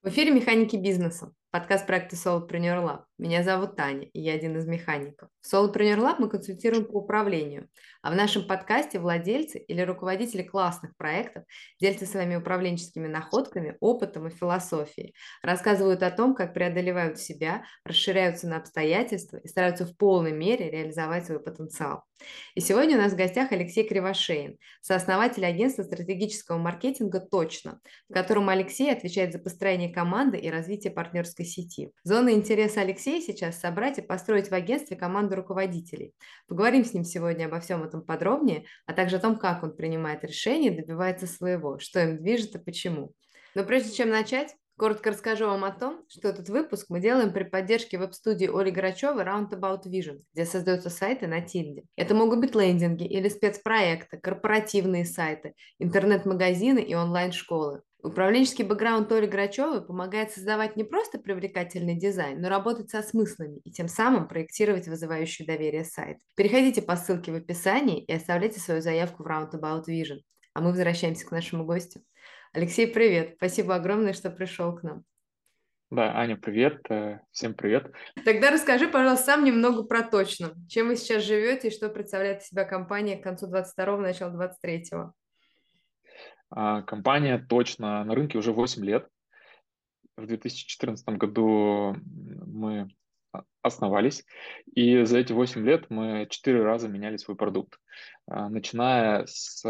В эфире «Механики бизнеса», подкаст проекта Solopreneur Lab. Меня зовут Таня, и я один из механиков. В Solopreneur Lab мы консультируем по управлению, а в нашем подкасте владельцы или руководители классных проектов делятся своими управленческими находками, опытом и философией, рассказывают о том, как преодолевают себя, расширяются на обстоятельства и стараются в полной мере реализовать свой потенциал. И сегодня у нас в гостях Алексей Кривошеин, сооснователь агентства стратегического маркетинга «Точно», в котором Алексей отвечает за построение команды и развитие партнерской сети. Зона интереса Алексея сейчас собрать и построить в агентстве команду руководителей. Поговорим с ним сегодня обо всем этом подробнее, а также о том, как он принимает решения, добивается своего, что им движет и почему. Но прежде чем начать, Коротко расскажу вам о том, что этот выпуск мы делаем при поддержке веб-студии Оли Грачевой Roundabout Vision, где создаются сайты на Тильде. Это могут быть лендинги или спецпроекты, корпоративные сайты, интернет-магазины и онлайн-школы. Управленческий бэкграунд Оли Грачевой помогает создавать не просто привлекательный дизайн, но работать со смыслами и тем самым проектировать вызывающий доверие сайт. Переходите по ссылке в описании и оставляйте свою заявку в Roundabout Vision. А мы возвращаемся к нашему гостю. Алексей, привет. Спасибо огромное, что пришел к нам. Да, Аня, привет. Э, всем привет. Тогда расскажи, пожалуйста, сам немного про точно. Чем вы сейчас живете и что представляет из себя компания к концу 22-го, начала 23-го? А, компания точно на рынке уже 8 лет. В 2014 году мы основались, и за эти 8 лет мы 4 раза меняли свой продукт. А, начиная с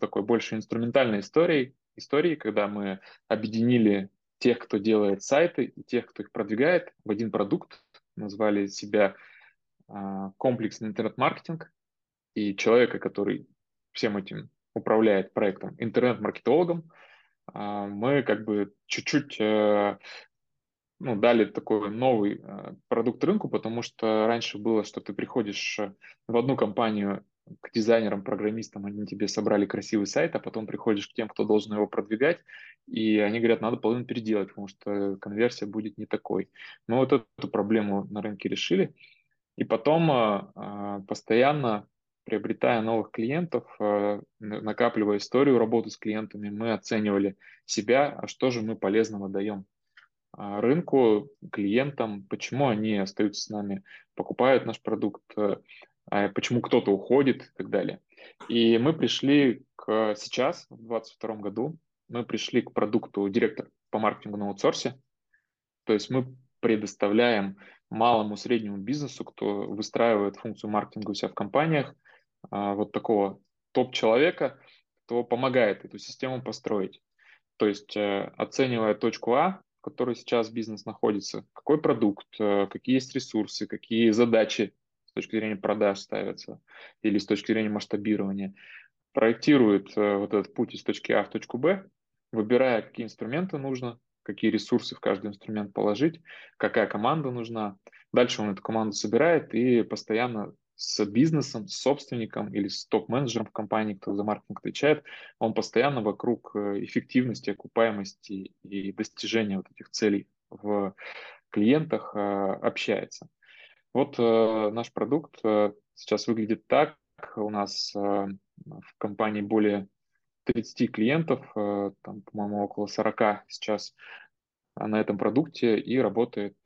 такой больше инструментальной истории, истории, когда мы объединили тех, кто делает сайты, и тех, кто их продвигает в один продукт, назвали себя а, комплексный интернет-маркетинг, и человека, который всем этим управляет проектом интернет-маркетологом, а, мы как бы чуть-чуть э, ну, дали такой новый э, продукт рынку, потому что раньше было, что ты приходишь э, в одну компанию к дизайнерам, программистам, они тебе собрали красивый сайт, а потом приходишь к тем, кто должен его продвигать, и они говорят, надо половину переделать, потому что конверсия будет не такой. Мы вот эту проблему на рынке решили, и потом постоянно приобретая новых клиентов, накапливая историю работы с клиентами, мы оценивали себя, а что же мы полезного даем а, рынку, клиентам, почему они остаются с нами, покупают наш продукт, э, а почему кто-то уходит и так далее. И мы пришли к сейчас, в 2022 году, мы пришли к продукту директор по маркетингу на аутсорсе. То есть мы предоставляем малому среднему бизнесу, кто выстраивает функцию маркетинга у себя в компаниях, вот такого топ-человека, кто помогает эту систему построить. То есть э, оценивая точку А, которой сейчас бизнес находится, какой продукт, э, какие есть ресурсы, какие задачи с точки зрения продаж ставятся или с точки зрения масштабирования, проектирует э, вот этот путь из точки А в точку Б, выбирая, какие инструменты нужно, какие ресурсы в каждый инструмент положить, какая команда нужна. Дальше он эту команду собирает и постоянно с бизнесом, с собственником или с топ-менеджером в компании, кто за маркетинг отвечает, он постоянно вокруг э, эффективности, окупаемости и достижения вот этих целей в клиентах э, общается. Вот э, наш продукт сейчас выглядит так. У нас в компании более 30 клиентов, там, по-моему, около 40 сейчас на этом продукте и работает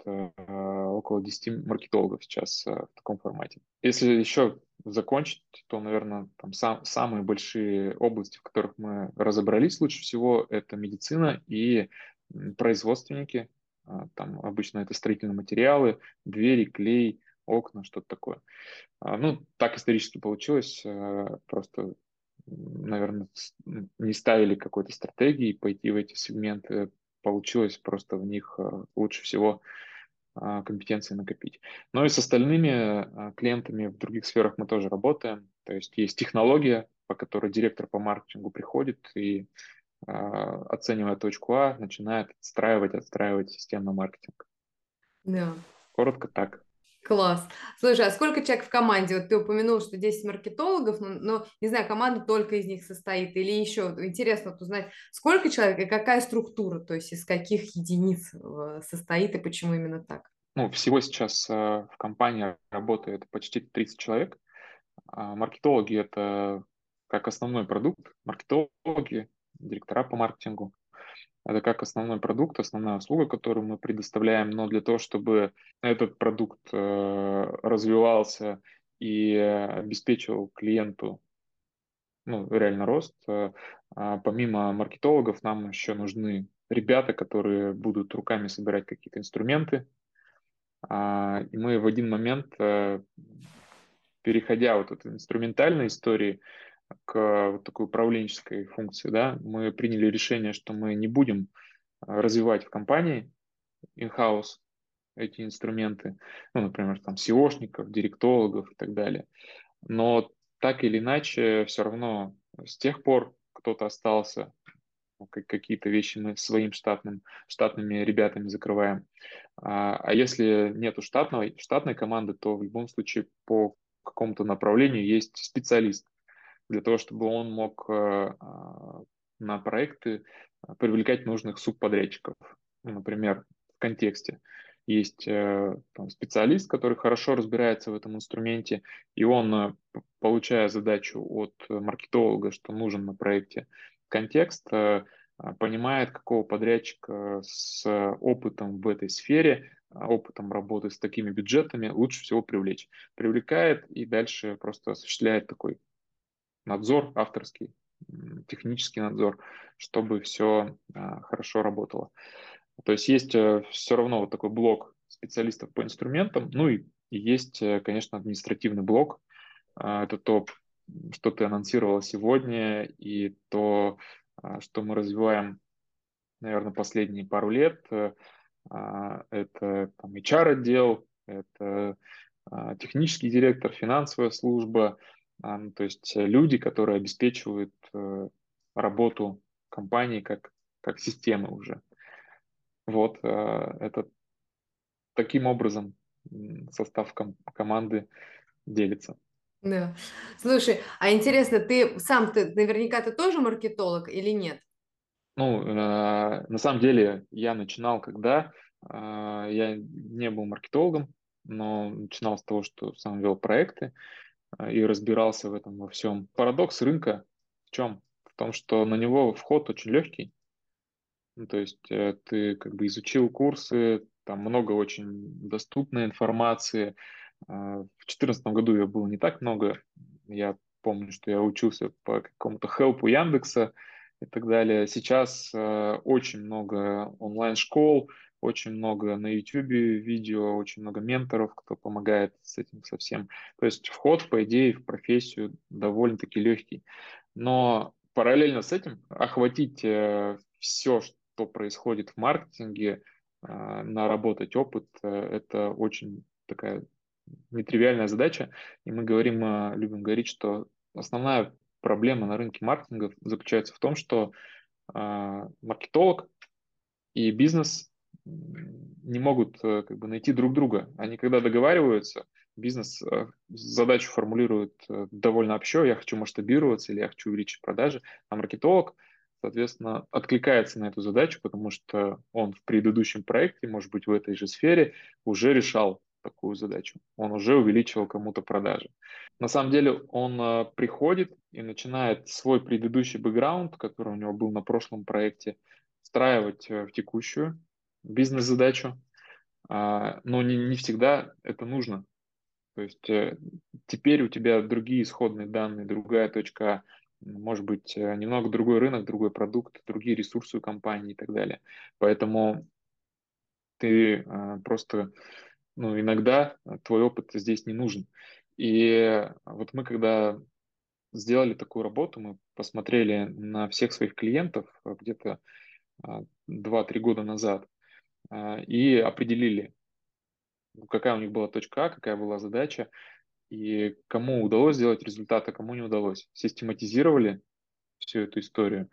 около 10 маркетологов сейчас э, в таком формате. Если еще закончить, то, наверное, там сам, самые большие области, в которых мы разобрались лучше всего, это медицина и производственники. А, там обычно это строительные материалы, двери, клей, окна, что-то такое. А, ну, так исторически получилось. Э, просто, наверное, не ставили какой-то стратегии пойти в эти сегменты. Получилось просто в них э, лучше всего а, компетенции накопить. Но и с остальными а, клиентами в других сферах мы тоже работаем. То есть есть технология, по которой директор по маркетингу приходит и, а, оценивая точку А, начинает отстраивать, отстраивать системный маркетинг. Да. Коротко так. Класс. Слушай, а сколько человек в команде? Вот ты упомянул, что 10 маркетологов, но, но не знаю, команда только из них состоит или еще. Интересно вот узнать, сколько человек и какая структура, то есть из каких единиц э, состоит и почему именно так? Ну, всего сейчас э, в компании работает почти 30 человек. А маркетологи – это как основной продукт. Маркетологи, директора по маркетингу. Это как основной продукт, основная услуга, которую мы предоставляем, но для того, чтобы этот продукт э, развивался и обеспечивал клиенту ну, реально рост, э, а помимо маркетологов нам еще нужны ребята, которые будут руками собирать какие-то инструменты. А, и мы в один момент, э, переходя вот от инструментальной истории к вот такой управленческой функции, да, мы приняли решение, что мы не будем а, развивать в компании in-house эти инструменты, ну, например, там SEOшников, директологов и так далее. Но так или иначе, все равно с тех пор кто-то остался, ну, какие-то вещи мы своим штатным, штатными ребятами закрываем. А, а если нету штатной, штатной команды, то в любом случае по какому-то направлению есть специалист для того, чтобы он мог э, а, на проекты привлекать нужных субподрядчиков. Ну, например, в контексте есть э, там, специалист, который хорошо разбирается в этом инструменте, и он, э, получая задачу от маркетолога, что нужен на проекте контекст, понимает, какого подрядчика с опытом в этой сфере, опытом работы с такими бюджетами лучше всего привлечь. Привлекает и дальше просто осуществляет такой надзор авторский, технический надзор, чтобы все а, хорошо работало. То есть есть э, все равно вот такой блок специалистов по инструментам, ну и есть, э, конечно, административный блок. А, это то, что ты анонсировала сегодня, и то, а, что мы развиваем, наверное, последние пару лет. Э, это там, HR-отдел, это технический директор, финансовая служба, то есть э, люди, которые обеспечивают э, работу компании как, как системы уже. Вот, э, это таким образом состав ком- команды делится. Да. Слушай, а интересно, ты сам ты наверняка ты тоже маркетолог или нет? Ну, э, на самом деле я начинал, когда э, я не был маркетологом, но начинал с того, что сам вел проекты. А, и разбирался в этом во всем. Парадокс рынка в чем? В том, что на него вход очень легкий. Ну, то есть э, ты как бы изучил курсы, там много очень доступной информации. А, в 2014 году я был не так много. Я помню, что я учился по какому-то хелпу Яндекса и так далее. Сейчас э, очень много онлайн-школ, очень много на YouTube видео, очень много менторов, кто помогает с этим совсем. То есть вход, по идее, в профессию довольно-таки легкий. Но параллельно с этим охватить э, все, что происходит в маркетинге, э, наработать опыт, э, это очень такая нетривиальная задача. И мы говорим, любим говорить, что основная проблема на рынке маркетинга заключается в том, что маркетолог и бизнес не могут э, как бы найти друг друга. Они когда договариваются, бизнес э, задачу формулирует э, довольно общо, я хочу масштабироваться или я хочу увеличить продажи, а маркетолог, соответственно, откликается на эту задачу, потому что он в предыдущем проекте, может быть, в этой же сфере уже решал такую задачу. Он уже увеличивал кому-то продажи. На самом деле он приходит и начинает свой предыдущий бэкграунд, который у него был на прошлом проекте, встраивать в текущую бизнес-задачу, а, но не, не всегда это нужно. То есть э, теперь у тебя другие исходные данные, другая точка, может быть, э, немного другой рынок, другой продукт, другие ресурсы у компании и так далее. Поэтому ты а, просто, ну, иногда твой опыт здесь не нужен. И вот мы, когда сделали такую работу, мы посмотрели на всех своих клиентов где-то 2-3 а, года назад, а, и определили, какая у них была точка А, какая была задача, и кому удалось сделать результат, а кому не удалось. Систематизировали всю эту историю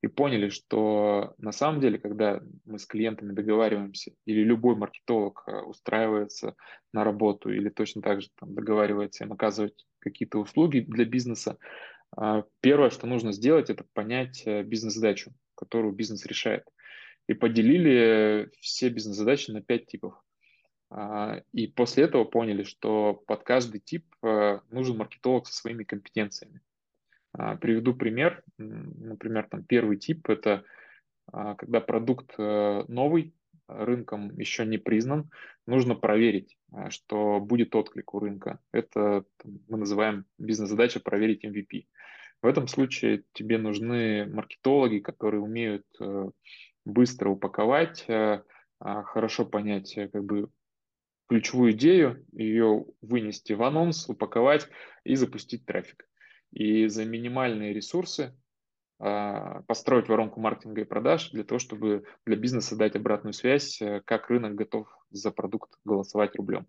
и поняли, что на самом деле, когда мы с клиентами договариваемся, или любой маркетолог а, устраивается на работу, или точно так же там, договаривается им оказывать какие-то услуги для бизнеса, а, первое, что нужно сделать, это понять бизнес-задачу, которую бизнес решает и поделили все бизнес-задачи на пять типов. А, и после этого поняли, что под каждый тип э, нужен маркетолог со своими компетенциями. А, приведу пример. Например, там первый тип – это когда продукт новый, рынком еще не признан, нужно проверить, что будет отклик у рынка. Это мы называем бизнес-задача проверить MVP. В этом случае тебе нужны маркетологи, которые умеют быстро упаковать, хорошо понять как бы ключевую идею, ее вынести в анонс, упаковать и запустить трафик. И за минимальные ресурсы а, построить воронку маркетинга и продаж для того, чтобы для бизнеса дать обратную связь, э, как рынок готов за продукт голосовать рублем.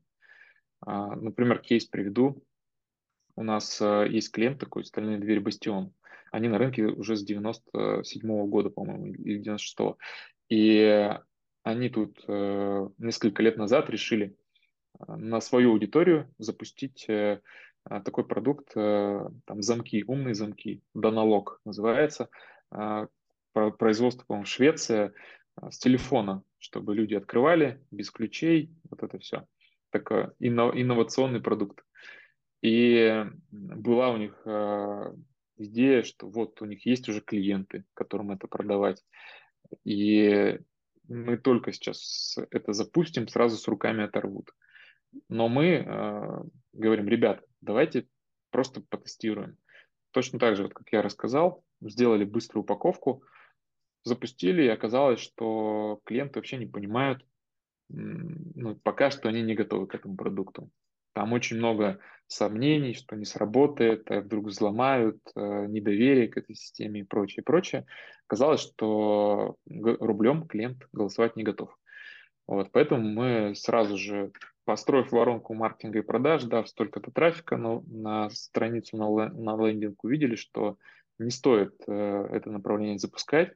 А, например, кейс приведу. У нас э, есть клиент такой, стальные двери Бастион. Они на рынке уже с 97 -го года, по-моему, или 96 -го. И они тут э, несколько лет назад решили на свою аудиторию запустить э, такой продукт, э, там замки, умные замки, Даналог называется, производство, по-моему, Швеция, с телефона, чтобы люди открывали без ключей, вот это все. Такой инновационный продукт. И была у них идея, что вот у них есть уже клиенты, которым это продавать. И мы только сейчас это запустим, сразу с руками оторвут. Но мы э, говорим, ребят, давайте просто потестируем. Точно так же, вот как я рассказал, сделали быструю упаковку, запустили, и оказалось, что клиенты вообще не понимают, ну, пока что они не готовы к этому продукту. Там очень много сомнений, что не сработает, а вдруг взломают, э, недоверие к этой системе и прочее, прочее. Оказалось, что рублем клиент голосовать не готов. Вот, поэтому мы сразу же построив воронку маркетинга и продаж, дав столько-то трафика, но на страницу на, на лендинг увидели, что не стоит э, это направление запускать,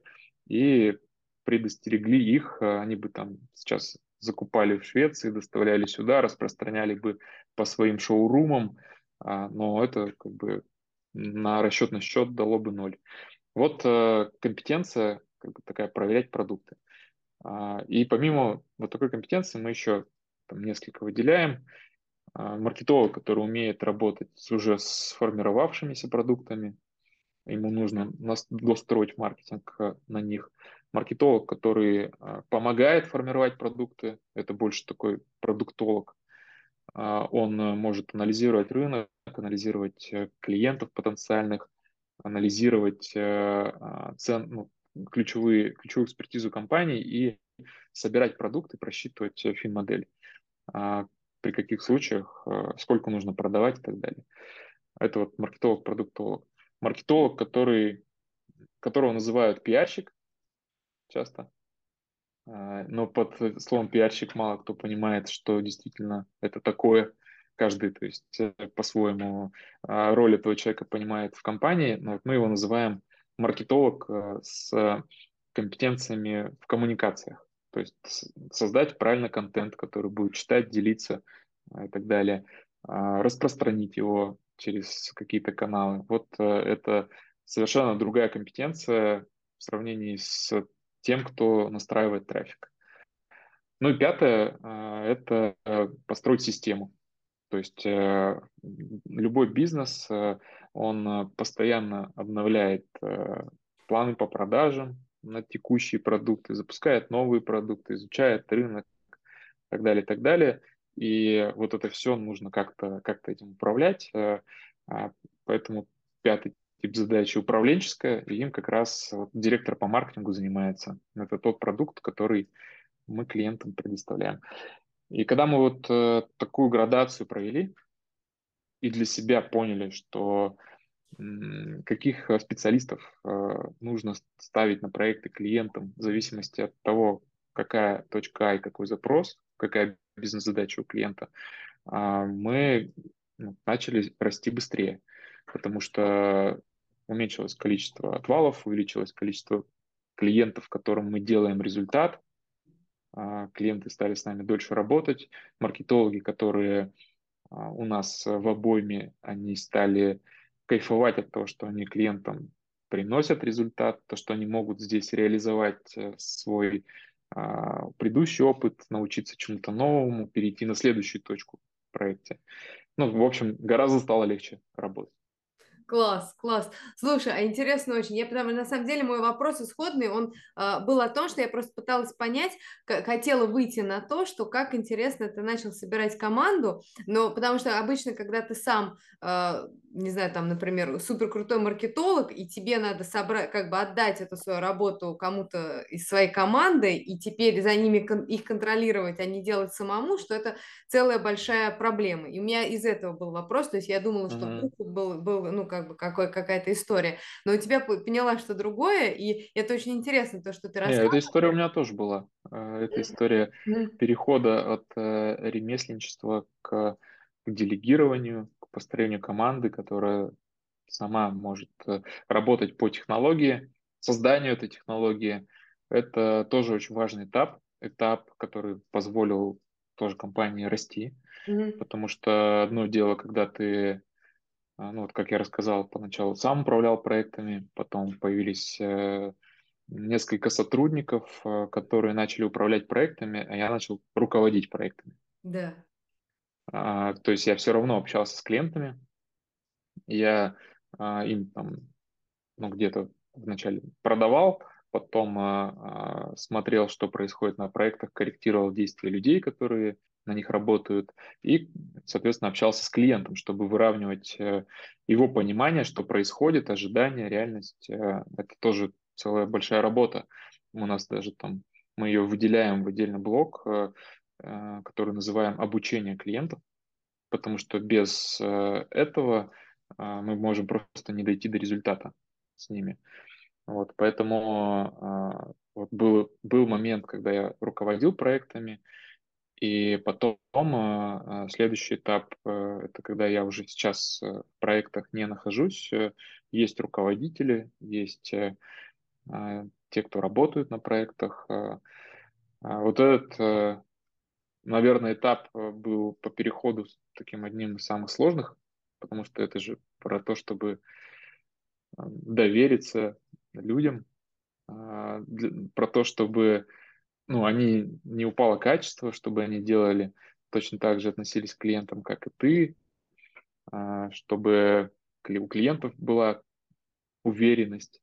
и предостерегли их, э, они бы там сейчас закупали в Швеции, доставляли сюда, распространяли бы по своим шоурумам, э, но это как бы на расчетный счет дало бы ноль. Вот э, компетенция как бы такая проверять продукты. А, и помимо вот такой компетенции мы еще там несколько выделяем. А, маркетолог, который умеет работать с уже сформировавшимися продуктами, ему нужно достроить маркетинг э, на них. Маркетолог, который а, помогает формировать продукты, это больше такой продуктолог. А, он может анализировать рынок, анализировать э, клиентов потенциальных, анализировать э, цен, ну, ключевые, ключевую экспертизу компании и собирать продукты, просчитывать фин-модель. А, при каких случаях, а, сколько нужно продавать и так далее. Это вот маркетолог, продуктолог. Маркетолог, который, которого называют пиарщик часто, а, но под словом пиарщик мало кто понимает, что действительно это такое. Каждый, то есть э, по-своему роль этого человека понимает в компании, но вот мы его называем маркетолог э, с компетенциями в коммуникациях. То есть создать правильно контент, который будет читать, делиться а, и так далее, а, распространить его через какие-то каналы. Вот э, это совершенно другая компетенция в сравнении с тем, кто настраивает трафик. Ну и пятое а, – это э, построить систему. То есть э, любой бизнес, он постоянно обновляет планы по продажам, на текущие продукты, запускает новые продукты, изучает рынок и так далее, и так далее. И вот это все нужно как-то как этим управлять. Э, а, поэтому пятый тип задачи управленческая, и им как раз вот, директор по маркетингу занимается. Это тот продукт, который мы клиентам предоставляем. И когда мы вот э, такую градацию провели и для себя поняли, что каких э, специалистов э, нужно ставить на проекты клиентам в зависимости от того, какая точка А и какой запрос, какая бизнес-задача у клиента, а, мы ну, начали расти быстрее, потому что уменьшилось количество отвалов, увеличилось количество клиентов, которым мы делаем результат, а, клиенты стали с нами дольше работать, маркетологи, которые а, у нас в обойме, они стали кайфовать от того, что они клиентам приносят результат, то, что они могут здесь реализовать э, свой а, предыдущий опыт, научиться чему-то новому, перейти на следующую точку в проекте. Ну, в общем, гораздо стало легче работать. Класс, класс. Слушай, а интересно очень. Я потому на самом деле мой вопрос исходный, он а, был о том, что я просто пыталась понять, к- хотела выйти на то, что как интересно ты начал собирать команду, но потому что обычно, когда ты сам, а, не знаю, там, например, супер крутой маркетолог, и тебе надо собрать, как бы отдать эту свою работу кому-то из своей команды, и теперь за ними кон- их контролировать, а не делать самому, что это целая большая проблема. И у меня из этого был вопрос, то есть я думала, что вдруг был, был ну, как бы какой, какая-то история, но у тебя поняла, что другое, и это очень интересно, то, что ты Не, эта история у меня тоже была. Э, Это история перехода от э, ремесленничества к, к делегированию, к построению команды, которая сама может э, работать по технологии, созданию этой технологии. Это тоже очень важный этап, этап, который позволил тоже компании расти, Мгм. потому что одно дело, когда ты, ну вот как я рассказал, поначалу сам управлял проектами, потом появились э, несколько сотрудников, э, которые начали управлять проектами, а я начал руководить проектами. Да, А, То есть я все равно общался с клиентами, я а, им там ну, где-то вначале продавал, потом а, а, смотрел, что происходит на проектах, корректировал действия людей, которые на них работают, и, соответственно, общался с клиентом, чтобы выравнивать э, его понимание, что происходит, ожидания, реальность. Э, Это тоже целая большая работа. У нас даже там мы ее выделяем в отдельный блок, э, который называем обучение клиентов, потому что без этого мы можем просто не дойти до результата с ними. Вот, поэтому вот был, был момент, когда я руководил проектами, и потом а, а, следующий этап, э, это когда я уже сейчас э, в проектах не нахожусь, э, есть руководители, есть а, те, кто работают на проектах. Вот этот, наверное, этап был по переходу таким одним из самых сложных, потому что это же про то, чтобы а, довериться людям, про то, чтобы ну, они не упало качество, чтобы они делали точно так же относились к клиентам, как и ты, а, чтобы у клиентов была уверенность,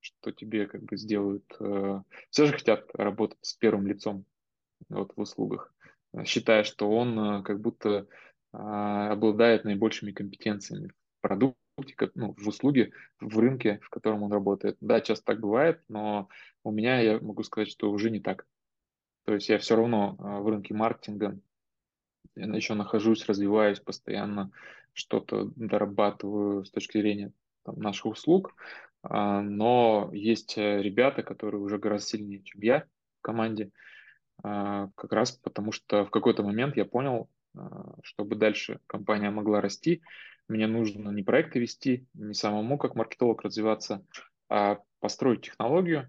что тебе как бы сделают. э, Все же хотят работать с первым лицом вот, в услугах, считая, что он э, как будто а, обладает наибольшими компетенциями в продукте, ну, в услуге, в рынке, в котором он работает. Да, часто так бывает, но у меня я могу сказать, что уже не так. То есть я все равно а, в рынке маркетинга еще нахожусь, развиваюсь постоянно, что-то дорабатываю с точки зрения там, наших услуг, А, но есть э, ребята, которые уже гораздо сильнее, чем я в команде, а, как раз потому что в какой-то момент я понял, чтобы дальше компания могла расти, мне нужно не проекты вести, не самому как маркетолог развиваться, а построить технологию,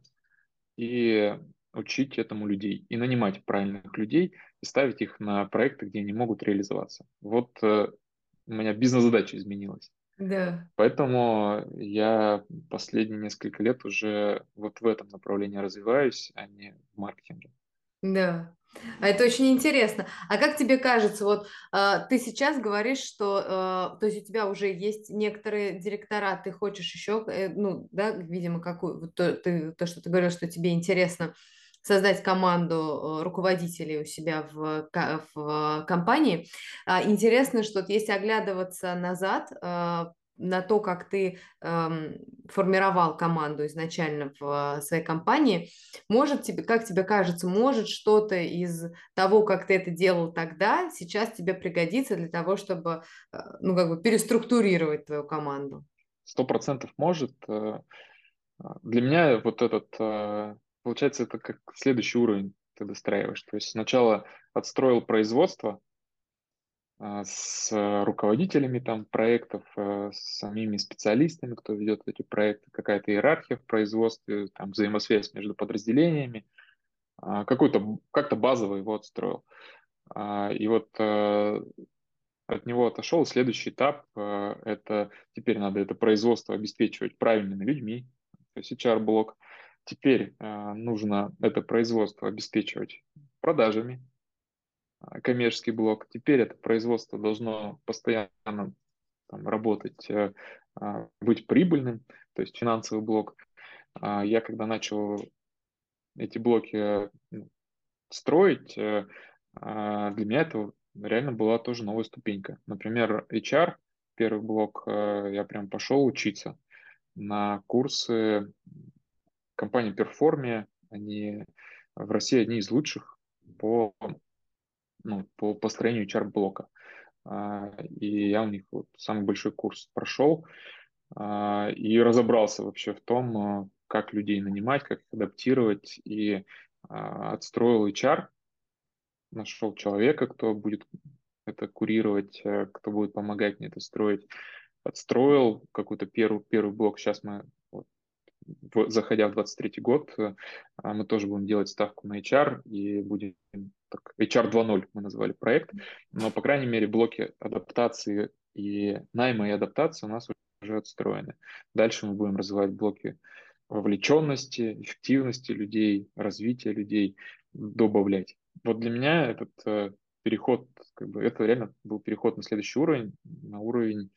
и учить этому людей, и нанимать правильных людей, и ставить их на проекты, где они могут реализоваться. Вот э, у меня бизнес-задача изменилась. да. Поэтому я последние несколько лет уже вот в этом направлении развиваюсь, а не в маркетинге. Да, а это очень интересно. А как тебе кажется, вот а, ты сейчас говоришь, что, а, то есть у тебя уже есть некоторые директора, ты хочешь еще, э, ну, да, видимо, какую, то, ты, то, что ты говорил, что тебе интересно создать команду э, руководителей у себя в, в компании. А, Интересно, что если оглядываться назад, на то, как ты эм, формировал команду изначально в э, своей компании, может тебе, как тебе кажется, может что-то из того, как ты это делал тогда, сейчас тебе пригодится для того, чтобы, э, ну, как бы переструктурировать твою команду? Сто процентов может. э, а, Для меня вот этот, э, получается, это как следующий уровень ты достраиваешь. То есть сначала отстроил производство, с э, руководителями там проектов, э, с самими специалистами, кто ведет эти проекты, какая-то иерархия в производстве, там взаимосвязь между подразделениями, а, какой-то как-то базово его отстроил. А, И вот э, от него отошел. Следующий этап это теперь надо это производство обеспечивать правильными людьми, то есть HR-блок. Теперь нужно это производство обеспечивать продажами, а, коммерческий блок. Теперь это производство должно постоянно там, работать э, а, быть прибыльным, то есть финансовый блок. А я когда начал эти блоки ну, строить, э, а, для меня это реально была тоже новая ступенька. Например, HR, первый блок, э, я прям пошел учиться на курсы компании Performia. Они в России одни из лучших по, ну, по построению HR-блока. А, и я у них вот самый большой курс прошел а, и разобрался вообще в том, а, как людей нанимать, как их адаптировать, и отстроил HR, нашел человека, кто будет это курировать, э, кто будет помогать мне это строить, отстроил какой-то первый, первый блок. Сейчас мы, вот, заходя в 23 год, э, мы тоже будем делать ставку на HR и будем HR 2.0 мы назвали проект, но, по крайней мере, блоки адаптации и найма и адаптации у нас уже отстроены. Дальше мы будем развивать блоки вовлеченности, эффективности людей, развития людей, добавлять. Вот для меня этот э, переход, как бы, это реально был переход на следующий уровень, на уровень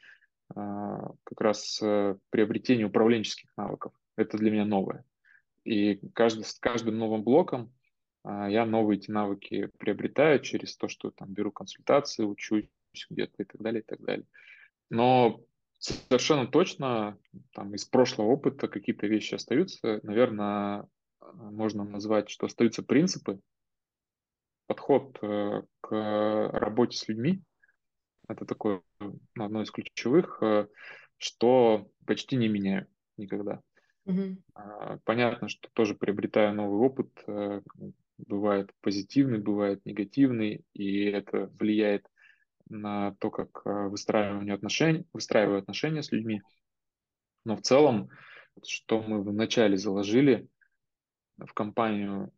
э, как раз э, приобретения управленческих навыков. Это для меня новое. И каждый, с каждым новым блоком я новые эти навыки приобретаю через то, что там беру консультации, учусь где-то и так далее, и так далее. Но совершенно точно там из прошлого опыта какие-то вещи остаются. Наверное, можно назвать, что остаются принципы, подход э, к работе с людьми. Это такое ну, одно из ключевых, э, что почти не меняю никогда. Mm-hmm. Понятно, что тоже приобретаю новый опыт, э, бывает позитивный, бывает негативный, и это влияет на то, как э, выстраиваю отношения, выстраиваю отношения с людьми. Но в целом, что мы вначале заложили в компанию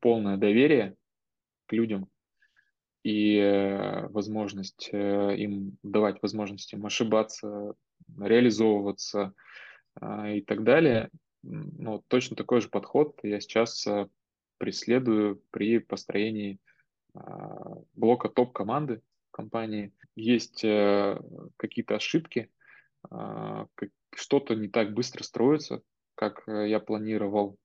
полное доверие к людям и э, возможность э, им давать возможность им ошибаться, реализовываться и так далее. Но точно такой же подход я сейчас преследую при построении а, блока топ-команды компании. Есть э, какие-то ошибки, а, что-то не так быстро строится, как э, я планировал,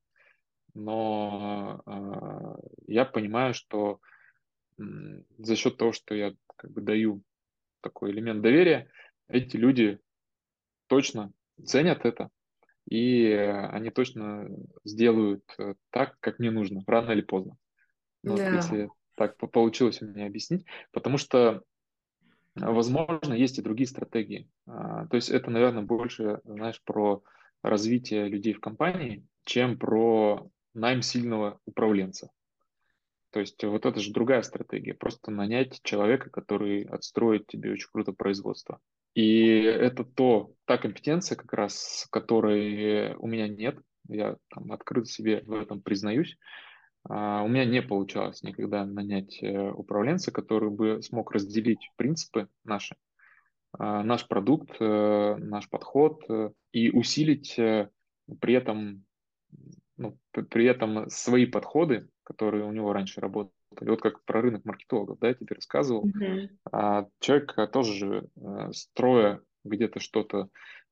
но а, я понимаю, что за счет того, что я как бы даю такой элемент доверия, эти люди точно ценят это, и они точно сделают э, так, как мне нужно, рано или поздно. Ну, да. Вот если так получилось у меня объяснить, потому что, возможно, есть и другие стратегии. А, то есть это, наверное, больше, знаешь, про развитие людей в компании, чем про найм сильного управленца. То есть вот это же другая стратегия. Просто нанять человека, который отстроит тебе очень круто производство. И это то, та компетенция, как раз, которой у меня нет. Я там, открыто себе в этом признаюсь. А, у меня не получалось никогда нанять э, управленца, который бы смог разделить принципы наши, а, наш продукт, э, наш подход э, и усилить при этом, ну, при этом свои подходы, которые у него раньше работали. Вот как про рынок маркетологов, да, я тебе рассказывал. Mm-hmm. А, человек тоже же, строя где-то что-то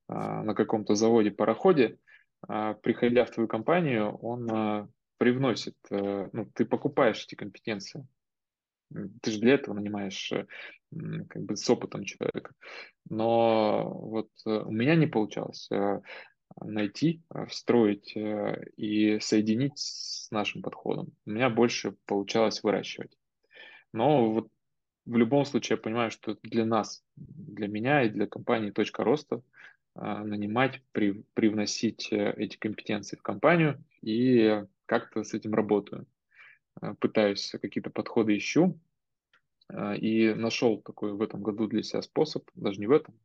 на каком-то заводе, пароходе, приходя в твою компанию, он привносит, ну, ты покупаешь эти компетенции. Ты же для этого нанимаешь как бы с опытом человека. Но вот у меня не получалось найти, а, встроить э, и соединить с нашим подходом. У меня больше получалось выращивать. Но вот в любом случае я понимаю, что для нас, для меня и для компании «Точка роста» а, нанимать, при, привносить э, эти компетенции в компанию и как-то с этим работаю. Пытаюсь какие-то подходы ищу и нашел такой в этом году для себя способ, даже не в этом,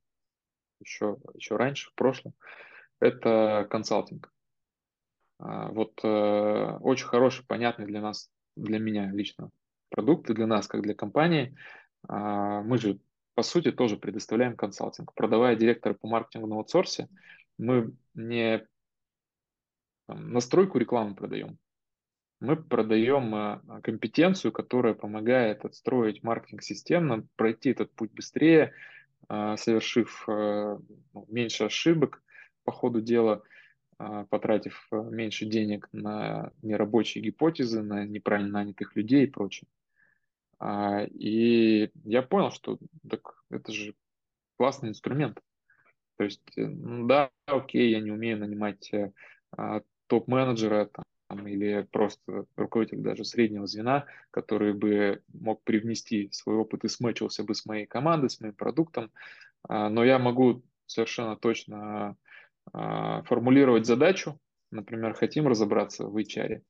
еще, еще раньше, в прошлом, это консалтинг. А, вот э, очень хороший, понятный для нас, для меня лично продукт, и для нас, как для компании. А, мы же, по сути, тоже предоставляем консалтинг. Продавая директора по маркетингу на аутсорсе, мы не настройку рекламы продаем. Мы продаем э, компетенцию, которая помогает отстроить маркетинг системно, пройти этот путь быстрее, совершив ну, меньше ошибок по ходу дела, потратив меньше денег на нерабочие гипотезы, на неправильно нанятых людей и прочее. И я понял, что так это же классный инструмент. То есть, э, да, окей, я не умею нанимать э, а, топ-менеджера там, или просто руководителя даже среднего звена, который бы мог привнести свой опыт и смычился бы с моей командой, с моим продуктом, а, но я могу совершенно точно а, формулировать задачу, например, хотим разобраться в HR,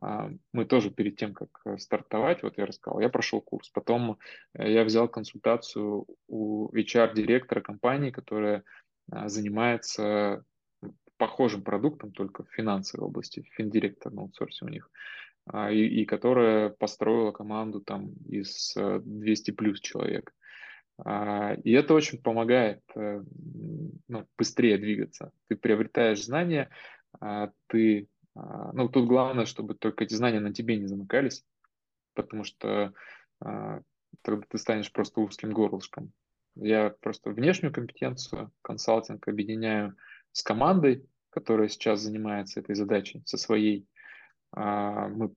а, мы тоже перед тем, как э, стартовать, вот я рассказал, я прошел курс. Потом э, я взял консультацию у HR-директора компании, которая а, занимается похожим продуктом, только в финансовой области, финдиректор на аутсорсе у них, а, и, и которая построила команду там из 200 э, плюс человек. И это очень помогает ну, быстрее двигаться. Ты приобретаешь знания, ты а, ну, тут главное, чтобы только эти знания на тебе не замыкались, потому что а, тогда ты станешь просто узким горлышком. Я просто внешнюю компетенцию, консалтинг объединяю с командой, которая сейчас занимается этой задачей, со своей. А, мы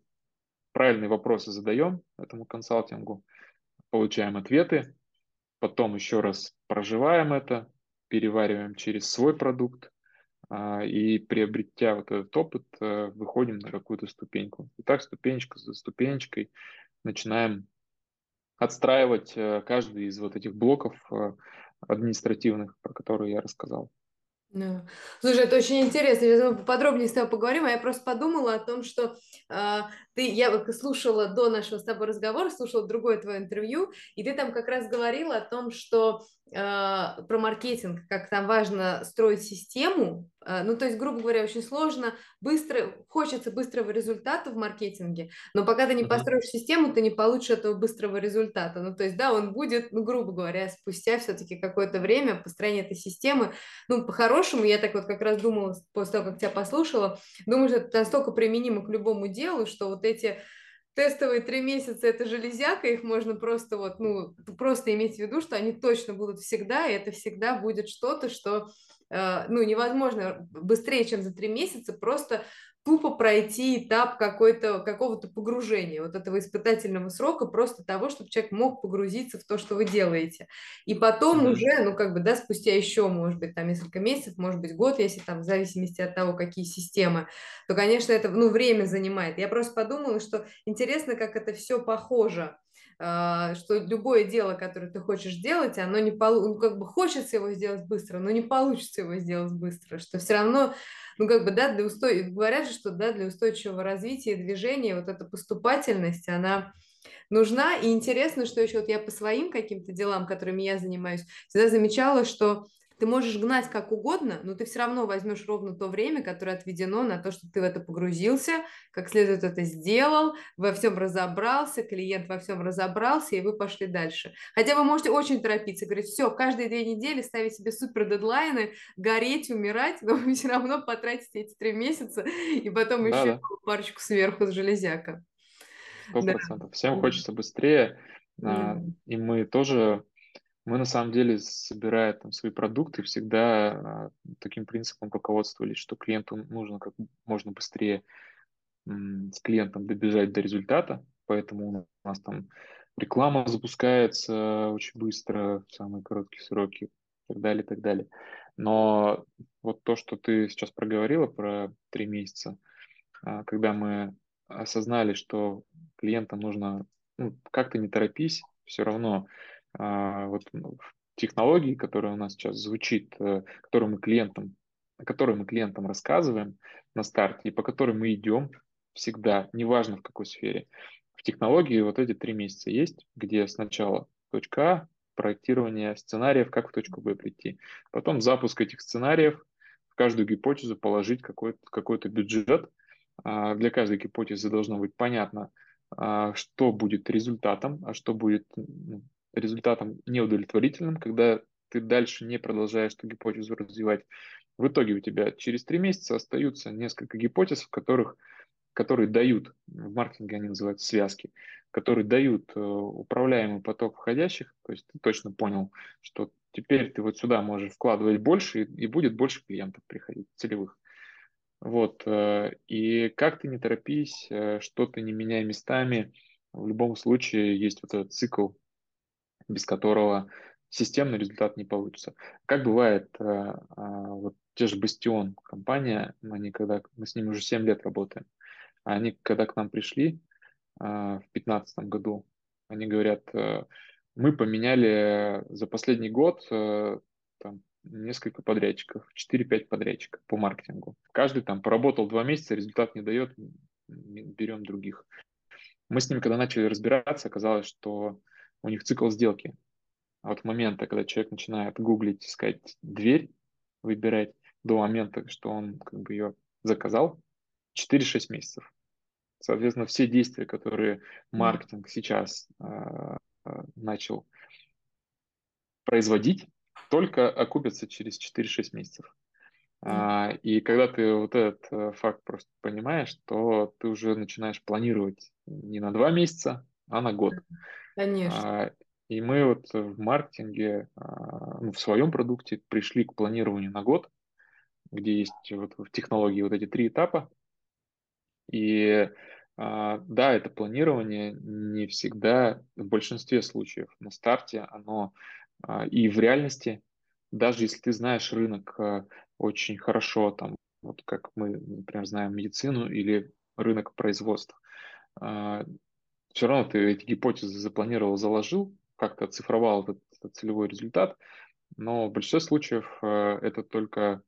правильные вопросы задаем этому консалтингу, получаем ответы, потом еще раз проживаем это, перевариваем через свой продукт, а, и приобретя вот этот опыт, э, выходим на какую-то ступеньку. И так ступенечка за ступенечкой начинаем отстраивать э, каждый из вот этих блоков э, административных, про которые я рассказал. Да. Слушай, это очень интересно. Сейчас мы поподробнее с тобой поговорим. А я просто подумала о том, что э, ты, я слушала до нашего с тобой разговора, слушала другое твое интервью, и ты там как раз говорила о том, что про маркетинг, как там важно строить систему. Э, ну, то есть, грубо говоря, очень сложно, быстро, хочется быстрого результата в маркетинге, но пока ты не построишь систему, ты не получишь этого быстрого результата. Ну, то есть, да, он будет, ну, грубо говоря, спустя все-таки какое-то время построения этой системы. Ну, по-хорошему, я так вот как раз думала после того, как тебя послушала, думаю, что это настолько применимо к любому делу, что вот эти тестовые три месяца это железяка, их можно просто вот, ну, просто иметь в виду, что они точно будут всегда, и это всегда будет что-то, что, э, ну, невозможно быстрее, чем за три месяца, просто тупо пройти этап какой-то, какого-то погружения, вот этого испытательного срока, просто того, чтобы человек мог погрузиться в то, что вы делаете. И потом mm-hmm. уже, ну, как бы, да, спустя еще, может быть, там несколько месяцев, может быть, год, если там в зависимости от того, какие системы, то, конечно, это, ну, время занимает. Я просто подумала, что интересно, как это все похоже что любое дело, которое ты хочешь делать, оно не полу... ну, как бы хочется его сделать быстро, но не получится его сделать быстро, что все равно ну, как бы, да, для устой... говорят же, что, да, для устойчивого развития движения вот эта поступательность, она нужна. И интересно, что еще вот я по своим каким-то делам, которыми я занимаюсь, всегда замечала, что ты можешь гнать как угодно, но ты все равно возьмешь ровно то время, которое отведено на то, чтобы ты в это погрузился, как следует это сделал, во всем разобрался, клиент во всем разобрался, и вы пошли дальше. Хотя вы можете очень торопиться, говорить, все, каждые две недели ставить себе супер дедлайны, гореть, умирать, но вы все равно потратите эти три месяца, и потом да, еще да. парочку сверху с железяка. Сто процентов. Да. Всем хочется быстрее, да. и мы тоже мы на самом деле, собирая там свои продукты, всегда а, таким принципом руководствовались, что клиенту нужно как можно быстрее с клиентом добежать до результата, поэтому у нас там реклама запускается очень быстро, в самые короткие сроки и так далее, и так далее. Но вот то, что ты сейчас проговорила про три месяца, а, когда мы осознали, что клиентам нужно, ну, как-то не торопись, все равно вот ну, технологии, которая у нас сейчас звучит, э, которую мы клиентам, о мы клиентам рассказываем на старте и по которой мы идем всегда, неважно в какой сфере. В технологии вот эти три месяца есть, где сначала точка А, проектирование сценариев, как в точку Б прийти. Потом запуск этих сценариев, в каждую гипотезу положить какой-то какой бюджет. А, для каждой гипотезы должно быть понятно, а, что будет результатом, а что будет ну, результатом неудовлетворительным, когда ты дальше не продолжаешь эту гипотезу развивать. В итоге у тебя через три месяца остаются несколько гипотез, в которых, которые дают, в маркетинге они называют связки, которые дают э, управляемый поток входящих, то есть ты точно понял, что теперь ты вот сюда можешь вкладывать больше, и, будет больше клиентов приходить, целевых. Вот, э, и как ты не торопись, э, что ты не меняй местами, в любом случае есть вот этот цикл, без которого системный результат не получится. Как бывает, э, а, вот те же Бастион компания, они когда, мы с ними уже 7 лет работаем, они когда к нам пришли в 2015 году, они говорят, мы поменяли за последний год там, несколько подрядчиков, 4-5 подрядчиков по маркетингу. Каждый там поработал два месяца, результат не дает, берем других. Мы с ними, когда начали разбираться, оказалось, что у них цикл сделки. А от момента, когда человек начинает гуглить, искать дверь, выбирать, до момента, что он как бы ее заказал, 4-6 месяцев. Соответственно, все действия, которые маркетинг сейчас э, начал производить, только окупятся через 4-6 месяцев. А, и когда ты вот этот э, факт просто понимаешь, то ты уже начинаешь планировать не на два месяца, а на год. Конечно. А, и мы вот в маркетинге, а, ну, в своем продукте пришли к планированию на год, где есть вот в технологии вот эти три этапа. И да, это планирование не всегда, в большинстве случаев на старте оно а, и в реальности, даже если ты знаешь рынок а, очень хорошо, там, вот как мы, например, знаем медицину или рынок производства, а, все равно ты эти гипотезы запланировал, заложил, как-то оцифровал этот, этот целевой результат, но в большинстве случаев это только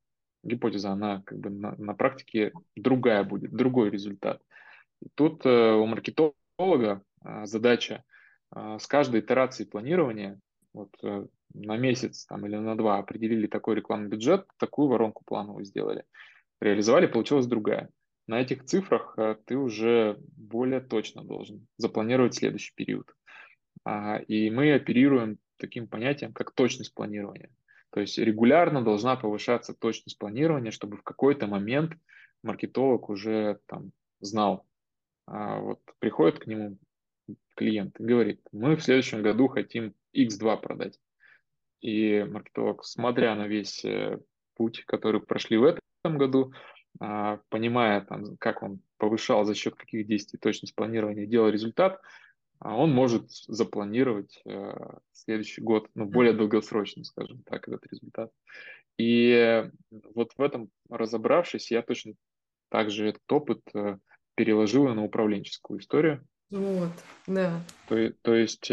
гипотеза, она как бы на, на практике другая будет, другой результат. И тут э, у маркетолога задача с каждой итерацией планирования вот э, на месяц там, или на два определили такой рекламный бюджет, такую воронку плановую сделали. Реализовали, получилась другая. На этих цифрах э, ты уже более точно должен запланировать следующий период. А, и мы оперируем таким понятием, как точность планирования. То есть регулярно должна повышаться точность планирования, чтобы в какой-то момент маркетолог уже там знал, а вот приходит к нему клиент и говорит, мы в следующем году хотим X2 продать. И маркетолог, смотря на весь э, путь, который прошли в этом году, понимая, там, как он повышал за счет каких действий точность планирования, делал результат, а он может запланировать э, следующий год, ну, более долгосрочно, скажем так, этот результат. И вот в этом разобравшись, я точно также этот опыт э, переложил на управленческую историю. Вот, да. То, то есть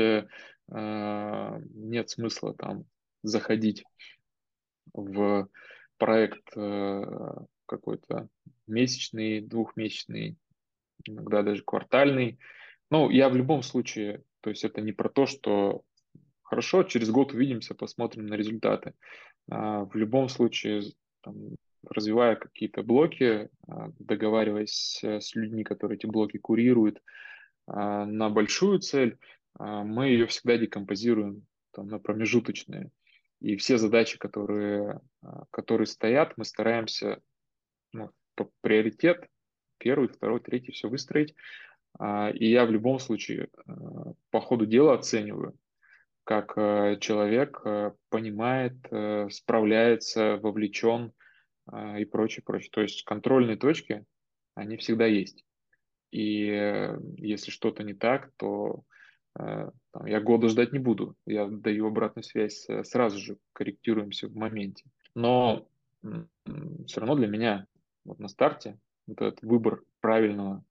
а, нет смысла там заходить в проект э, какой-то месячный, двухмесячный, иногда даже квартальный. Ну, я в любом случае, то есть это не про то, что хорошо, через год увидимся, посмотрим на результаты. А, в любом случае, там, развивая какие-то блоки, а, договариваясь с людьми, которые эти блоки курируют, на большую цель, а, мы ее всегда декомпозируем там, на промежуточные. И все задачи, которые, а, которые стоят, мы стараемся ну, приоритет, первый, второй, третий, все выстроить. А, и я в любом случае по ходу дела оцениваю, как человек понимает, справляется, вовлечен и прочее, прочее. То есть контрольные точки, они всегда есть. И э, если что-то не так, то Э, там, я года ждать не буду, я даю обратную связь э, сразу же, корректируемся в моменте. Но все равно для меня вот на старте вот этот выбор правильного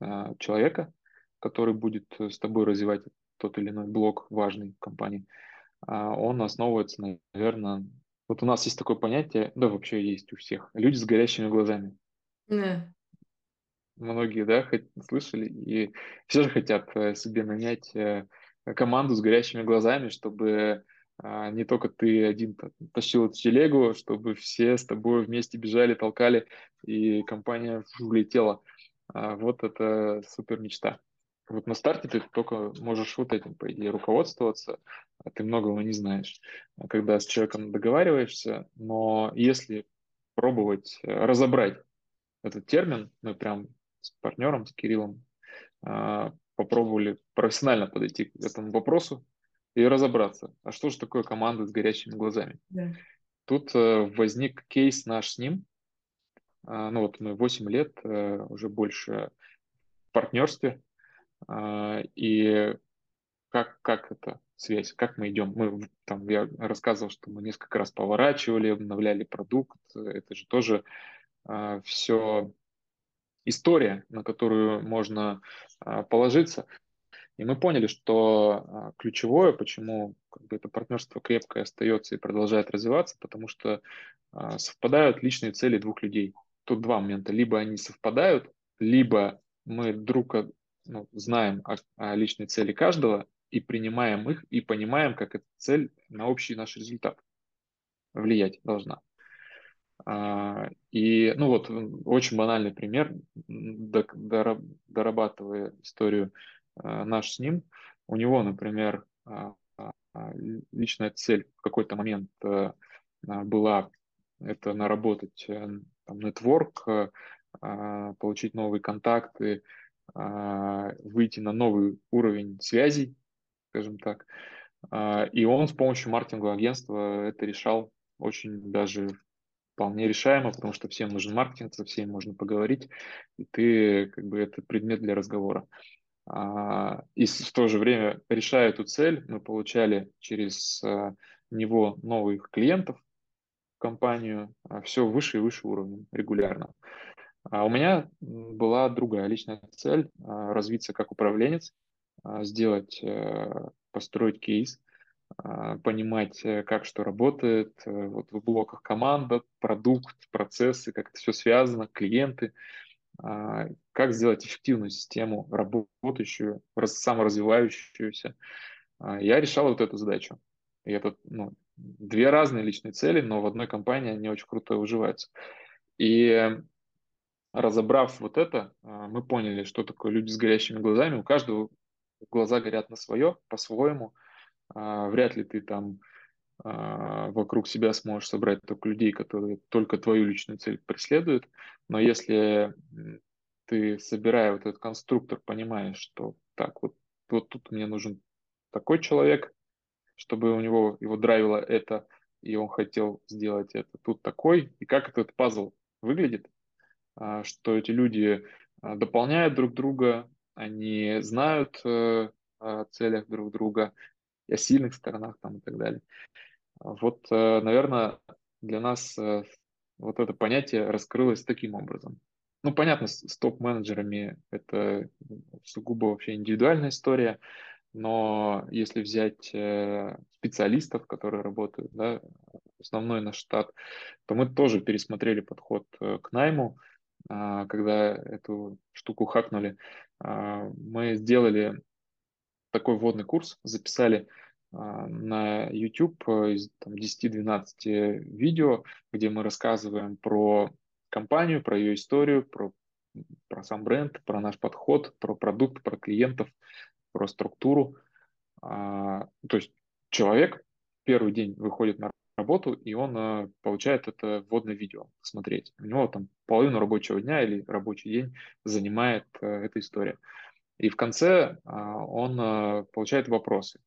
э, человека, который будет с тобой развивать тот или иной блок важный в компании, э, он основывается, наверное, вот у нас есть такое понятие, да вообще есть у всех, люди с горящими глазами. Yeah многие, да, слышали, и все же хотят э, себе нанять э, команду с горящими глазами, чтобы а, не только ты один тащил эту телегу, чтобы все с тобой вместе бежали, толкали, и компания улетела. А, вот это супер мечта. Вот на старте ты только можешь вот этим, по идее, руководствоваться, а ты многого не знаешь, когда с человеком договариваешься, но если пробовать э, разобрать этот термин, мы прям с партнером, с Кириллом, а, попробовали профессионально подойти к этому вопросу, и разобраться, а что же такое команда с горящими глазами. Да. Тут э, возник кейс наш с ним. А, ну вот мы 8 лет, э, уже больше в партнерстве. А, и как, как это связь, как мы идем? Мы там, я рассказывал, что мы несколько раз поворачивали, обновляли продукт. Это же тоже а, все история, на которую можно положиться. И мы поняли, что а, ключевое, почему как бы, это партнерство крепкое остается и продолжает развиваться, потому что а, совпадают личные цели двух людей. Тут два момента. Либо они совпадают, либо мы друг ну, знаем о, о личной цели каждого и принимаем их, и понимаем, как эта цель на общий наш результат влиять должна. А, и, ну вот, очень банальный пример, дорабатывая историю наш с ним, у него, например, а, а, личная цель в какой-то момент э, а, была это наработать э, там, нетворк, получить новые контакты, выйти на новый уровень связей, скажем так. И он с помощью маркетингового агентства это решал очень даже вполне решаемо, потому что всем нужен маркетинг, со всеми можно поговорить, и ты как бы это предмет для разговора. А, и в то же время, решая эту цель, мы получали через а, него новых клиентов в компанию, а, все выше и выше уровнем регулярно. А у меня была другая личная цель – развиться как управленец, сделать, построить кейс, понимать, э, как что работает, э, вот в блоках команда, продукт, процессы, как это все связано, клиенты – как сделать эффективную систему, работающую, саморазвивающуюся. А, я решал вот эту задачу. И это ну, две разные личные цели, но в одной компании они очень круто уживаются. И разобрав вот это, а, мы поняли, что такое люди с горящими глазами. У каждого глаза горят на свое, по-своему. Вряд ли ты там а, вокруг себя сможешь собрать только людей, которые только твою личную цель преследуют. Но если ты, собирая вот этот конструктор, понимаешь, что так, вот, вот тут мне нужен такой человек, чтобы у него его драйвило это, и он хотел сделать это, тут такой, и как этот пазл выглядит, а, что эти люди а, дополняют друг друга, они знают э, о целях друг друга, о сильных сторонах там и так далее. Вот, э, наверное, для нас э, вот это понятие раскрылось таким образом. Ну, понятно, с топ-менеджерами это сугубо вообще индивидуальная история, но если взять э, специалистов, которые работают, да, основной наш штат, то мы тоже пересмотрели подход к найму, а, когда эту штуку хакнули. А, мы сделали такой вводный курс, записали а, на YouTube э, из 10-12 видео, где мы рассказываем про компанию, про ее историю, про, про сам бренд, про наш подход, про продукт, про клиентов, про структуру. А, то есть человек первый день выходит на работу, и он а, получает это вводное видео смотреть. У него там половину рабочего дня или рабочий день занимает а, эта история. И в конце а, он а, получает вопросы.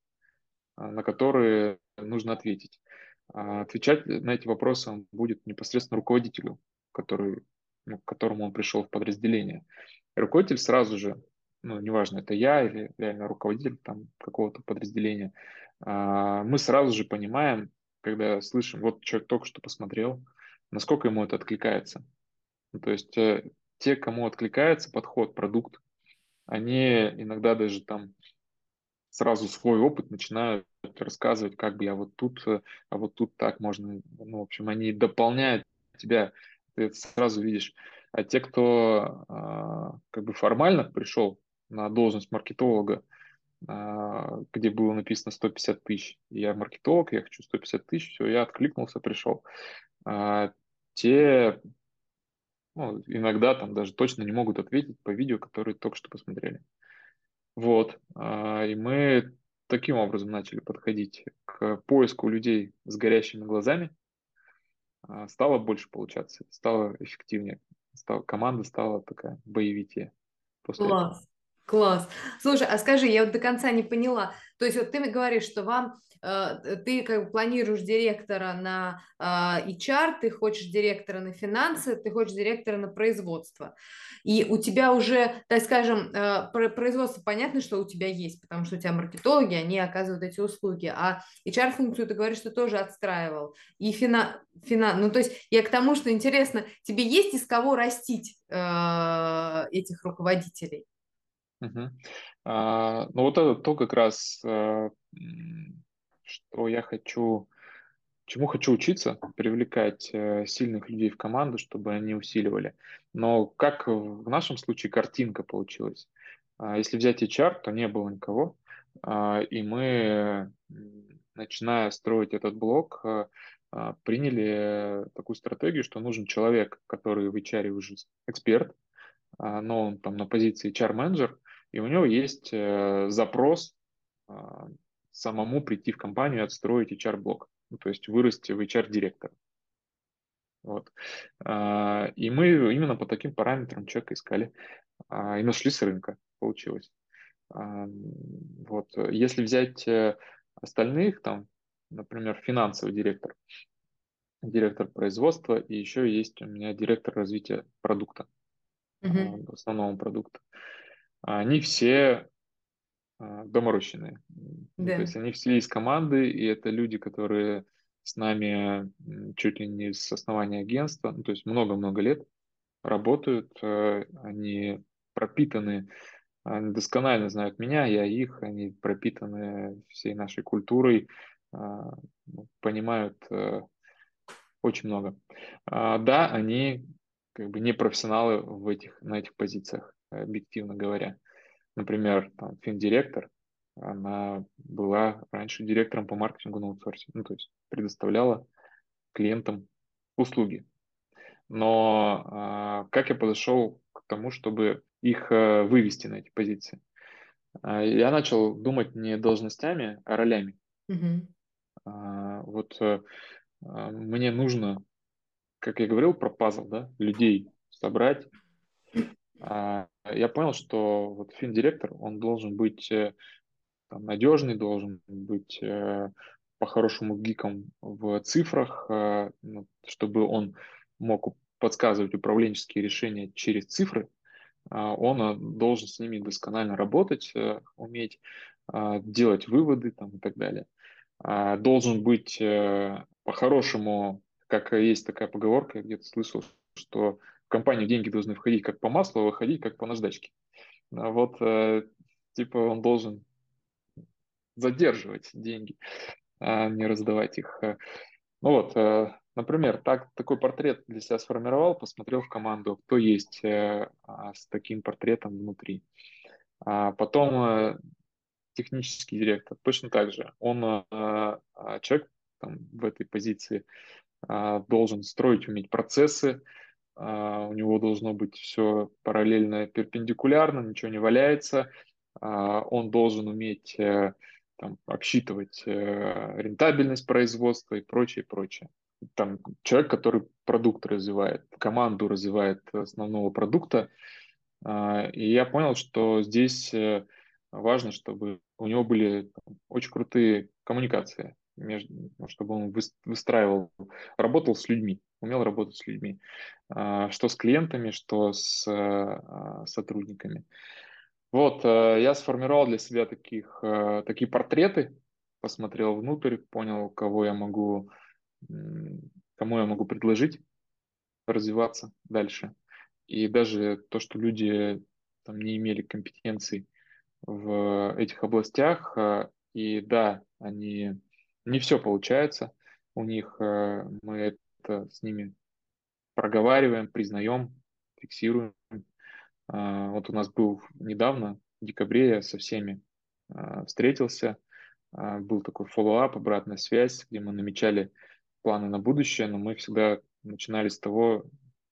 А, на которые нужно ответить. Отвечать на эти вопросы он будет непосредственно руководителю, который, ну, к которому он пришел в подразделение. И руководитель сразу же, ну, неважно, это я или реально руководитель там какого-то подразделения, мы сразу же понимаем, когда слышим, вот человек только что посмотрел, насколько ему это откликается. Ну, то есть э, те, кому откликается подход, продукт, они иногда даже там сразу свой опыт начинают рассказывать, как бы я вот тут, э, а вот тут так можно. Ну, в общем, они дополняют тебя, ты это сразу видишь. А те, кто а, как бы формально пришел на должность маркетолога, а, где было написано 150 тысяч, я маркетолог, я хочу 150 тысяч, все, я откликнулся, пришел. А, те ну, иногда там даже точно не могут ответить по видео, которые только что посмотрели. Вот. А, и мы таким образом начали подходить к поиску людей с горящими глазами. А, стало больше получаться, стало эффективнее. Стало, команда стала такая боевитее. После Класс. Класс. Слушай, а скажи, я вот до конца не поняла. То есть вот ты говоришь, что вам э, ты как бы планируешь директора на э, HR, ты хочешь директора на финансы, ты хочешь директора на производство. И у тебя уже, так скажем, э, производство понятно, что у тебя есть, потому что у тебя маркетологи, они оказывают эти услуги. А HR-функцию ты говоришь, что тоже отстраивал. И фина, фина, ну то есть я к тому, что интересно, тебе есть из кого растить этих руководителей? Угу. А, ну вот это то как раз, а, что я хочу, чему хочу учиться, привлекать а, сильных людей в команду, чтобы они усиливали. Но как в нашем случае картинка получилась. А, если взять HR, то не было никого, а, и мы, начиная строить этот блок, а, а, приняли такую стратегию, что нужен человек, который в HR уже эксперт, но он там на позиции HR-менеджер, и у него есть э, запрос а, самому прийти в компанию и отстроить HR-блок, ну, то есть вырасти в HR-директора. Вот. А, и мы именно по таким параметрам человека искали и нашли с рынка, получилось. Вот. Если взять э, остальных, там, например, финансовый директор, директор производства, и еще есть у меня директор развития продукта, mm-hmm. основного продукта они все а, доморощенные. Да. То есть они все из команды, и это люди, которые с нами чуть ли не с основания агентства, ну, то есть много-много лет работают, э, они пропитаны, они досконально знают меня, я их, они пропитаны всей нашей культурой, а, ну, понимают э, очень много. А, да, они как бы не профессионалы в этих, на этих позициях объективно говоря. Например, там, финдиректор, она была раньше директором по маркетингу на аутсорсе, ну, то есть предоставляла клиентам услуги. Но а, как я подошел к тому, чтобы их а, вывести на эти позиции? А, я начал думать не должностями, а ролями. Mm-hmm. А, вот а, мне нужно, как я говорил про пазл, да, людей собрать, я понял, что вот финдиректор, он должен быть э, там, надежный, должен быть э, по-хорошему гиком в цифрах, э, ну, чтобы он мог подсказывать управленческие решения через цифры, а, он должен с ними досконально работать, уметь а, делать выводы там, и так далее. Должен быть по-хорошему, как есть такая поговорка, я где-то слышал, что компанию деньги должны входить как по маслу, а выходить как по наждачке. А вот, э, типа, он должен задерживать деньги, а не раздавать их. Ну вот, э, например, так, такой портрет для себя сформировал, посмотрел в команду, кто есть э, а, с таким портретом внутри. А потом технический директор точно так же. Он человек там, в этой позиции должен строить, уметь процессы, а, у него должно быть все параллельно перпендикулярно, ничего не валяется, а, он должен уметь э, там, обсчитывать э, рентабельность производства и прочее, прочее. Там человек, который продукт развивает, команду развивает основного продукта, а, и я понял, что здесь э, важно, чтобы у него были очень крутые коммуникации, между, чтобы он выстраивал, работал с людьми умел работать с людьми, а, что с клиентами, что с а, сотрудниками. Вот, э, я сформировал для себя таких, э, такие портреты, посмотрел внутрь, понял, кого я могу, кому я могу предложить развиваться дальше. И даже то, что люди там не имели компетенций в этих областях, э, и да, они не все получается у них, мы это с ними проговариваем, признаем, фиксируем. А, вот у нас был недавно, в декабре, я со всеми а, встретился, а, был такой follow-up, обратная связь, где мы намечали планы на будущее, но мы всегда начинали с того,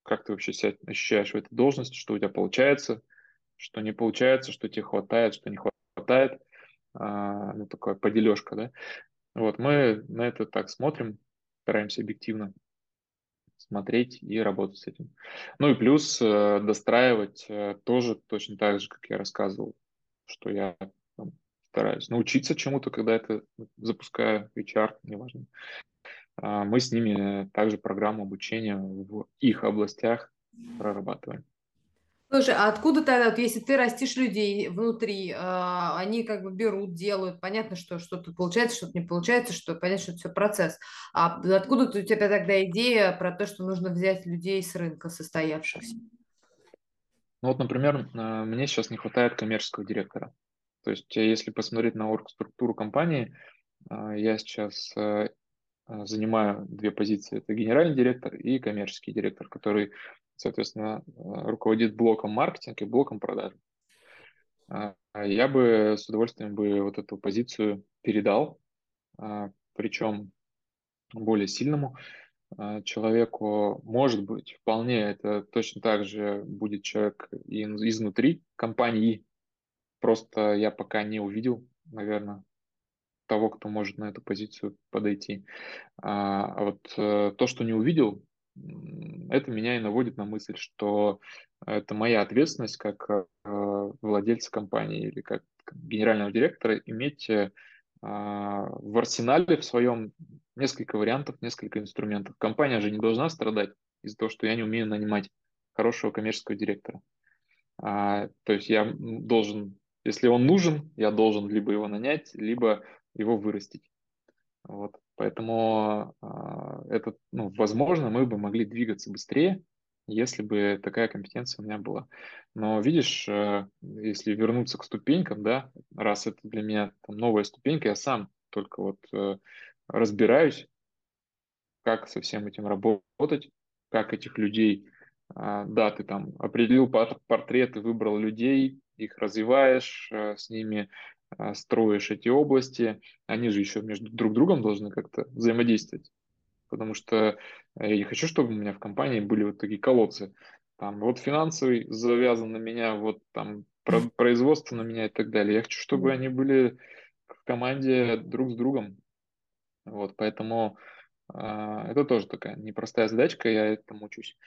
как ты вообще себя ощущаешь в этой должности, что у тебя получается, что не получается, что тебе хватает, что не хватает. Ну, такая подележка, да. Вот, мы на это так смотрим, стараемся объективно смотреть и работать с этим. Ну и плюс э, достраивать э, тоже точно так же, как я рассказывал, что я там, стараюсь научиться чему-то, когда это запускаю HR, неважно. А, мы с ними также программу обучения в их областях прорабатываем. Слушай, а откуда тогда, вот если ты растишь людей внутри, э, они как бы берут, делают, понятно, что что-то получается, что-то не получается, что понятно, что это все процесс. А откуда у тебя тогда идея про то, что нужно взять людей с рынка состоявшихся? Ну вот, например, э, мне сейчас не хватает коммерческого директора. То есть, э, если посмотреть на оргструктуру компании, э, я сейчас занимаю две позиции. Это генеральный директор и коммерческий директор, который соответственно, э, руководит блоком маркетинга и блоком продаж. А, а я бы с удовольствием бы вот эту позицию передал, а, причем более сильному человеку. Может быть, вполне это точно так же будет человек изнутри компании. Просто я пока не увидел, наверное, того, кто может на эту позицию подойти. А вот э, то, что не увидел, это меня и наводит на мысль, что это моя ответственность как э, владельца компании или как генерального директора иметь э, в арсенале в своем несколько вариантов, несколько инструментов. Компания же не должна страдать из-за того, что я не умею нанимать хорошего коммерческого директора. А, то есть я должен, если он нужен, я должен либо его нанять, либо его вырастить. Вот. Поэтому э, это, ну, возможно, мы бы могли двигаться быстрее, если бы такая компетенция у меня была. Но видишь, э, если вернуться к ступенькам, да, раз это для меня там, новая ступенька, я сам только вот э, разбираюсь, как со всем этим работать, как этих людей, э, да, ты там определил портреты, выбрал людей, их развиваешь, э, с ними а, строишь эти области, они же еще между друг другом должны как-то взаимодействовать. Потому что я не хочу, чтобы у меня в компании были вот такие колодцы. Там вот финансовый завязан на меня, вот там производство на меня и так далее. Я хочу, чтобы они были в команде друг с другом. Вот, поэтому э, это тоже такая непростая задачка, я этому учусь.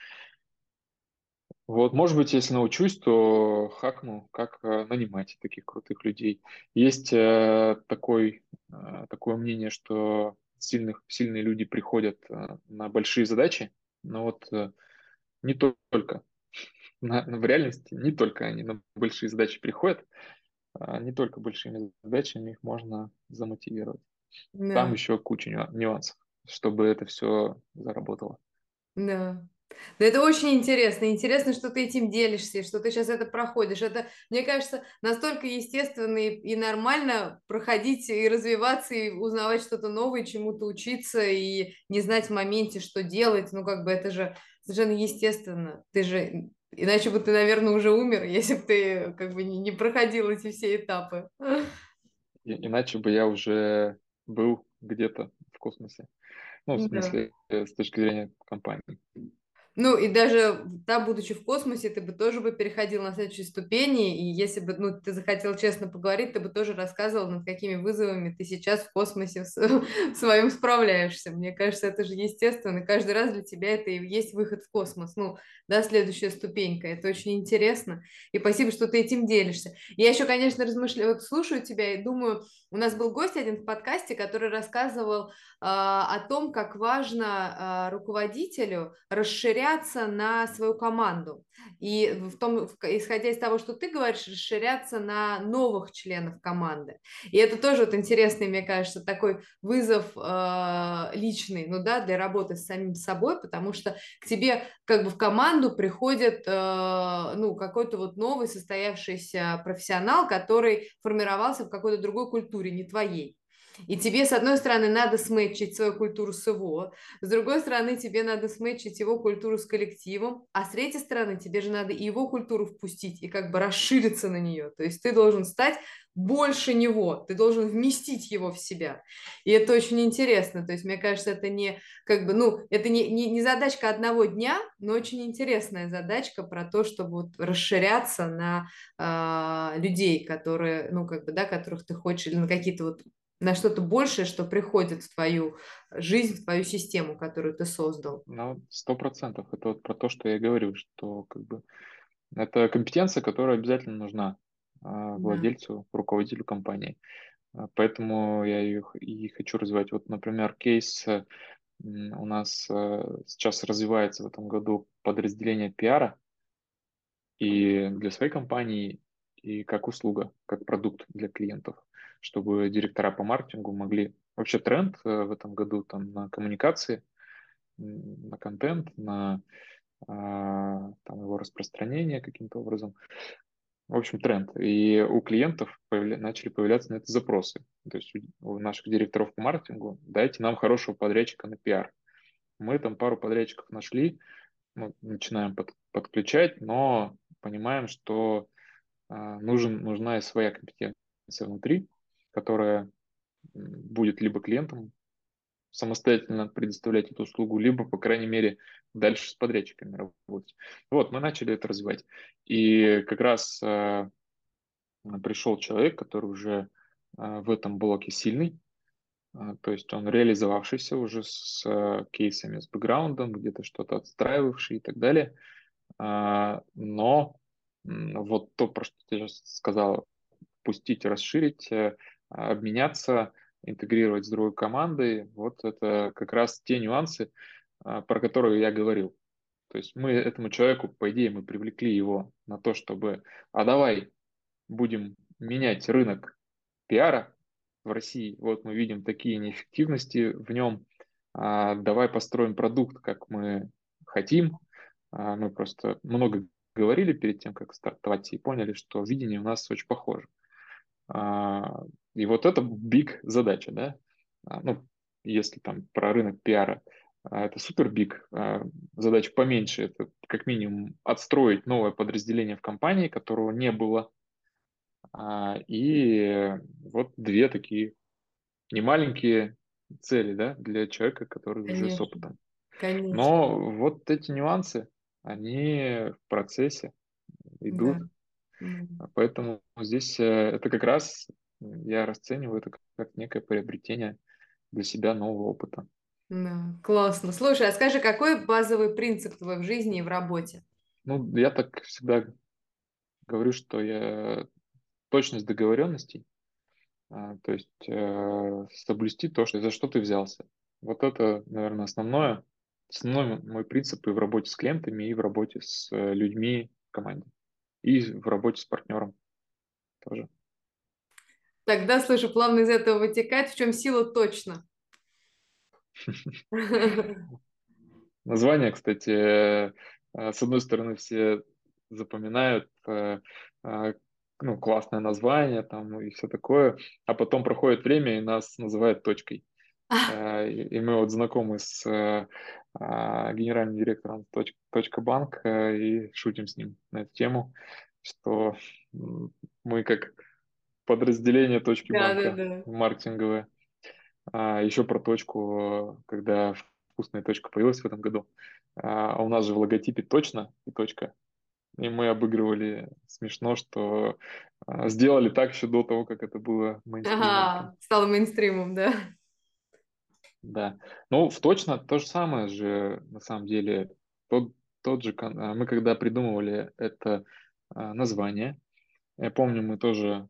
Вот, может быть, если научусь, то хакну, как э, нанимать таких крутых людей. Есть э, такой, э, такое мнение, что сильных, сильные люди приходят э, на большие задачи, но вот э, не только. На, в реальности не только они на большие задачи приходят, а не только большими задачами их можно замотивировать. Да. Там еще куча нюансов, чтобы это все заработало. Да. Да это очень интересно. Интересно, что ты этим делишься, что ты сейчас это проходишь. Это, мне кажется, настолько естественно и, и нормально проходить и развиваться, и узнавать что-то новое, чему-то учиться, и не знать в моменте, что делать. Ну, как бы это же совершенно естественно. Ты же... Иначе бы ты, наверное, уже умер, если бы ты как бы не, проходил эти все этапы. Иначе бы я уже был где-то в космосе. Ну, в смысле, да. с точки зрения компании. Ну, и даже, да, будучи в космосе, ты бы тоже бы переходил на следующие ступени, и если бы, ну, ты захотел честно поговорить, ты бы тоже рассказывал, над какими вызовами ты сейчас в космосе в, в своем справляешься. Мне кажется, это же естественно, каждый раз для тебя это и есть выход в космос, ну, да, следующая ступенька, это очень интересно, и спасибо, что ты этим делишься. Я еще, конечно, размышляю, вот слушаю тебя и думаю, у нас был гость один в подкасте, который рассказывал э, о том, как важно э, руководителю расширяться на свою команду. И в том, исходя из того, что ты говоришь, расширяться на новых членов команды. И это тоже вот интересный, мне кажется, такой вызов э, личный, ну да, для работы с самим собой, потому что к тебе как бы в команду приходит, э, ну, какой-то вот новый состоявшийся профессионал, который формировался в какой-то другой культуре не твоей. И тебе, с одной стороны, надо сметчить свою культуру с его, с другой стороны, тебе надо сметчить его культуру с коллективом, а с третьей стороны, тебе же надо и его культуру впустить и как бы расшириться на нее. То есть ты должен стать больше него, ты должен вместить его в себя. И это очень интересно. То есть, мне кажется, это не как бы, ну, это не, не, не задачка одного дня, но очень интересная задачка про то, чтобы вот расширяться на э, людей, которые, ну, как бы, да, которых ты хочешь, или на какие-то вот на что-то большее, что приходит в твою жизнь, в твою систему, которую ты создал. Ну, сто процентов. Это вот про то, что я говорю, что как бы это компетенция, которая обязательно нужна. а, владельцу, руководителю компании. А, поэтому я их и хочу развивать. Вот, например, кейс у нас э, сейчас развивается в этом году подразделение пиара и для своей компании, и как услуга, как продукт для клиентов, чтобы директора по маркетингу могли... Вообще тренд э, в этом году там на коммуникации, на контент, на а, там, его распространение каким-то образом. В общем, тренд. И у клиентов появля... начали появляться на это запросы. То есть у наших директоров по маркетингу дайте нам хорошего подрядчика на пиар. Мы там пару подрядчиков нашли, ну, начинаем под, подключать, но понимаем, что а, нужен, нужна и своя компетенция внутри, которая будет либо клиентам самостоятельно предоставлять эту услугу, либо, по крайней мере, дальше с подрядчиками работать. Вот, мы начали это развивать. И как раз э, пришел человек, который уже э, в этом блоке сильный, э, то есть он реализовавшийся уже с э, кейсами, с бэкграундом, где-то что-то отстраивавший и так далее. Э, но вот то, про что ты сейчас сказал, пустить, расширить, э, обменяться, интегрировать с другой командой, вот это как раз те нюансы, а, про которые я говорил. То есть мы этому человеку, по идее, мы привлекли его на то, чтобы, а давай будем менять рынок пиара в России. Вот мы видим такие неэффективности в нем. А, давай построим продукт, как мы хотим. А, мы просто много говорили перед тем, как стартовать, и поняли, что видение у нас очень похоже. А, и вот это биг задача, да. А, ну, если там про рынок пиара, а, это супер биг. Задача поменьше, это как минимум отстроить новое подразделение в компании, которого не было. И вот две такие немаленькие цели, да, для человека, который Конечно. уже с опытом. Конечно. Но вот эти нюансы, они в процессе идут. Да. Поэтому здесь э, это как раз я расцениваю это как некое приобретение для себя нового опыта. Да, классно. Слушай, а скажи, какой базовый принцип твой в жизни и в работе? Ну, я так всегда говорю, что я точность договоренностей, а, то есть э, соблюсти то, что, за что ты взялся. Вот это, наверное, основное, основной мой принцип и в работе с клиентами, и в работе с э, людьми в команде и в работе с партнером тоже. Тогда, слышу, плавно из этого вытекает, в чем сила точно. Название, кстати, э, с одной стороны, все запоминают, э, э, ну, классное название там и все такое, а потом проходит время и нас называют точкой. И мы вот знакомы с а, генеральным директором точка банк и шутим с ним на эту тему, что мы как подразделение точки да, банка да, да. маркетинговое. А, еще про точку, когда вкусная точка появилась в этом году. А у нас же в логотипе точно и точка. И мы обыгрывали смешно, что а, сделали так еще до того, как это было мейнстримом. Ага, стало мейнстримом, да. Да. Ну, в точно то же самое же, на самом деле. Тот, тот же, а, мы когда придумывали это а, название, я помню, мы тоже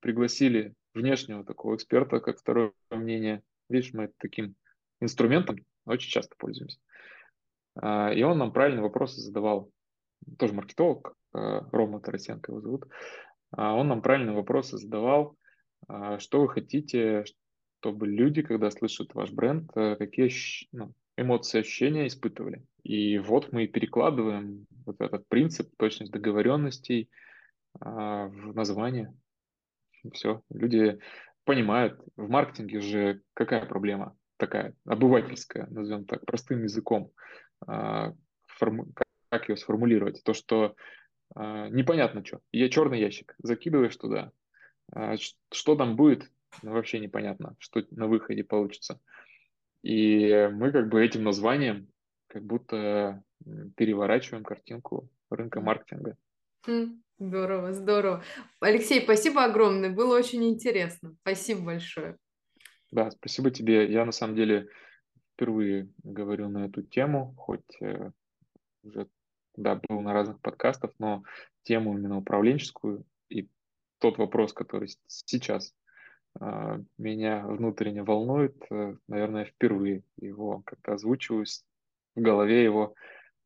пригласили внешнего такого эксперта, как второе мнение. Видишь, мы таким инструментом очень часто пользуемся. А, и он нам правильные вопросы задавал. Тоже маркетолог, Рома Тарасенко его зовут. Он нам правильные вопросы задавал. Что вы хотите, чтобы люди, когда слышат ваш бренд, э, какие ну, эмоции, ощущения испытывали. И вот мы перекладываем вот этот принцип, точность договоренностей а, в название. Все, люди понимают. В маркетинге же какая проблема такая, обывательская, назовем так, простым языком. А, как ее сформулировать? То, что а, непонятно что. Я черный ящик, закидываешь туда. Что там будет, ну, вообще непонятно, что на выходе получится. И мы как бы этим названием как будто переворачиваем картинку рынка маркетинга. Хм, здорово, здорово. Алексей, спасибо огромное, было очень интересно. Спасибо большое. Да, спасибо тебе. Я на самом деле впервые говорю на эту тему, хоть э, уже да, был на разных подкастах, но тему именно управленческую тот вопрос, который сейчас меня внутренне волнует, э, наверное, впервые его как-то озвучиваю, в голове его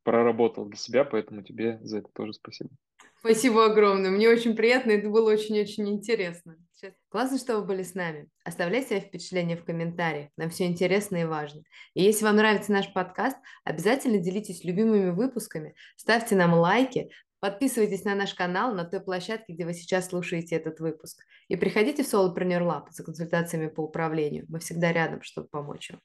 проработал для себя, поэтому тебе за это тоже спасибо. Спасибо огромное. Мне очень приятно, это было очень-очень интересно. Классно, что вы были с нами. Оставляйте свои впечатления в комментариях. Нам все интересно и важно. И если вам нравится наш подкаст, обязательно делитесь любимыми выпусками, ставьте нам лайки, подписывайтесь на наш канал на той площадке, где вы сейчас слушаете этот выпуск. И приходите в Solopreneur Lab за консультациями по управлению. Мы всегда рядом, чтобы помочь вам.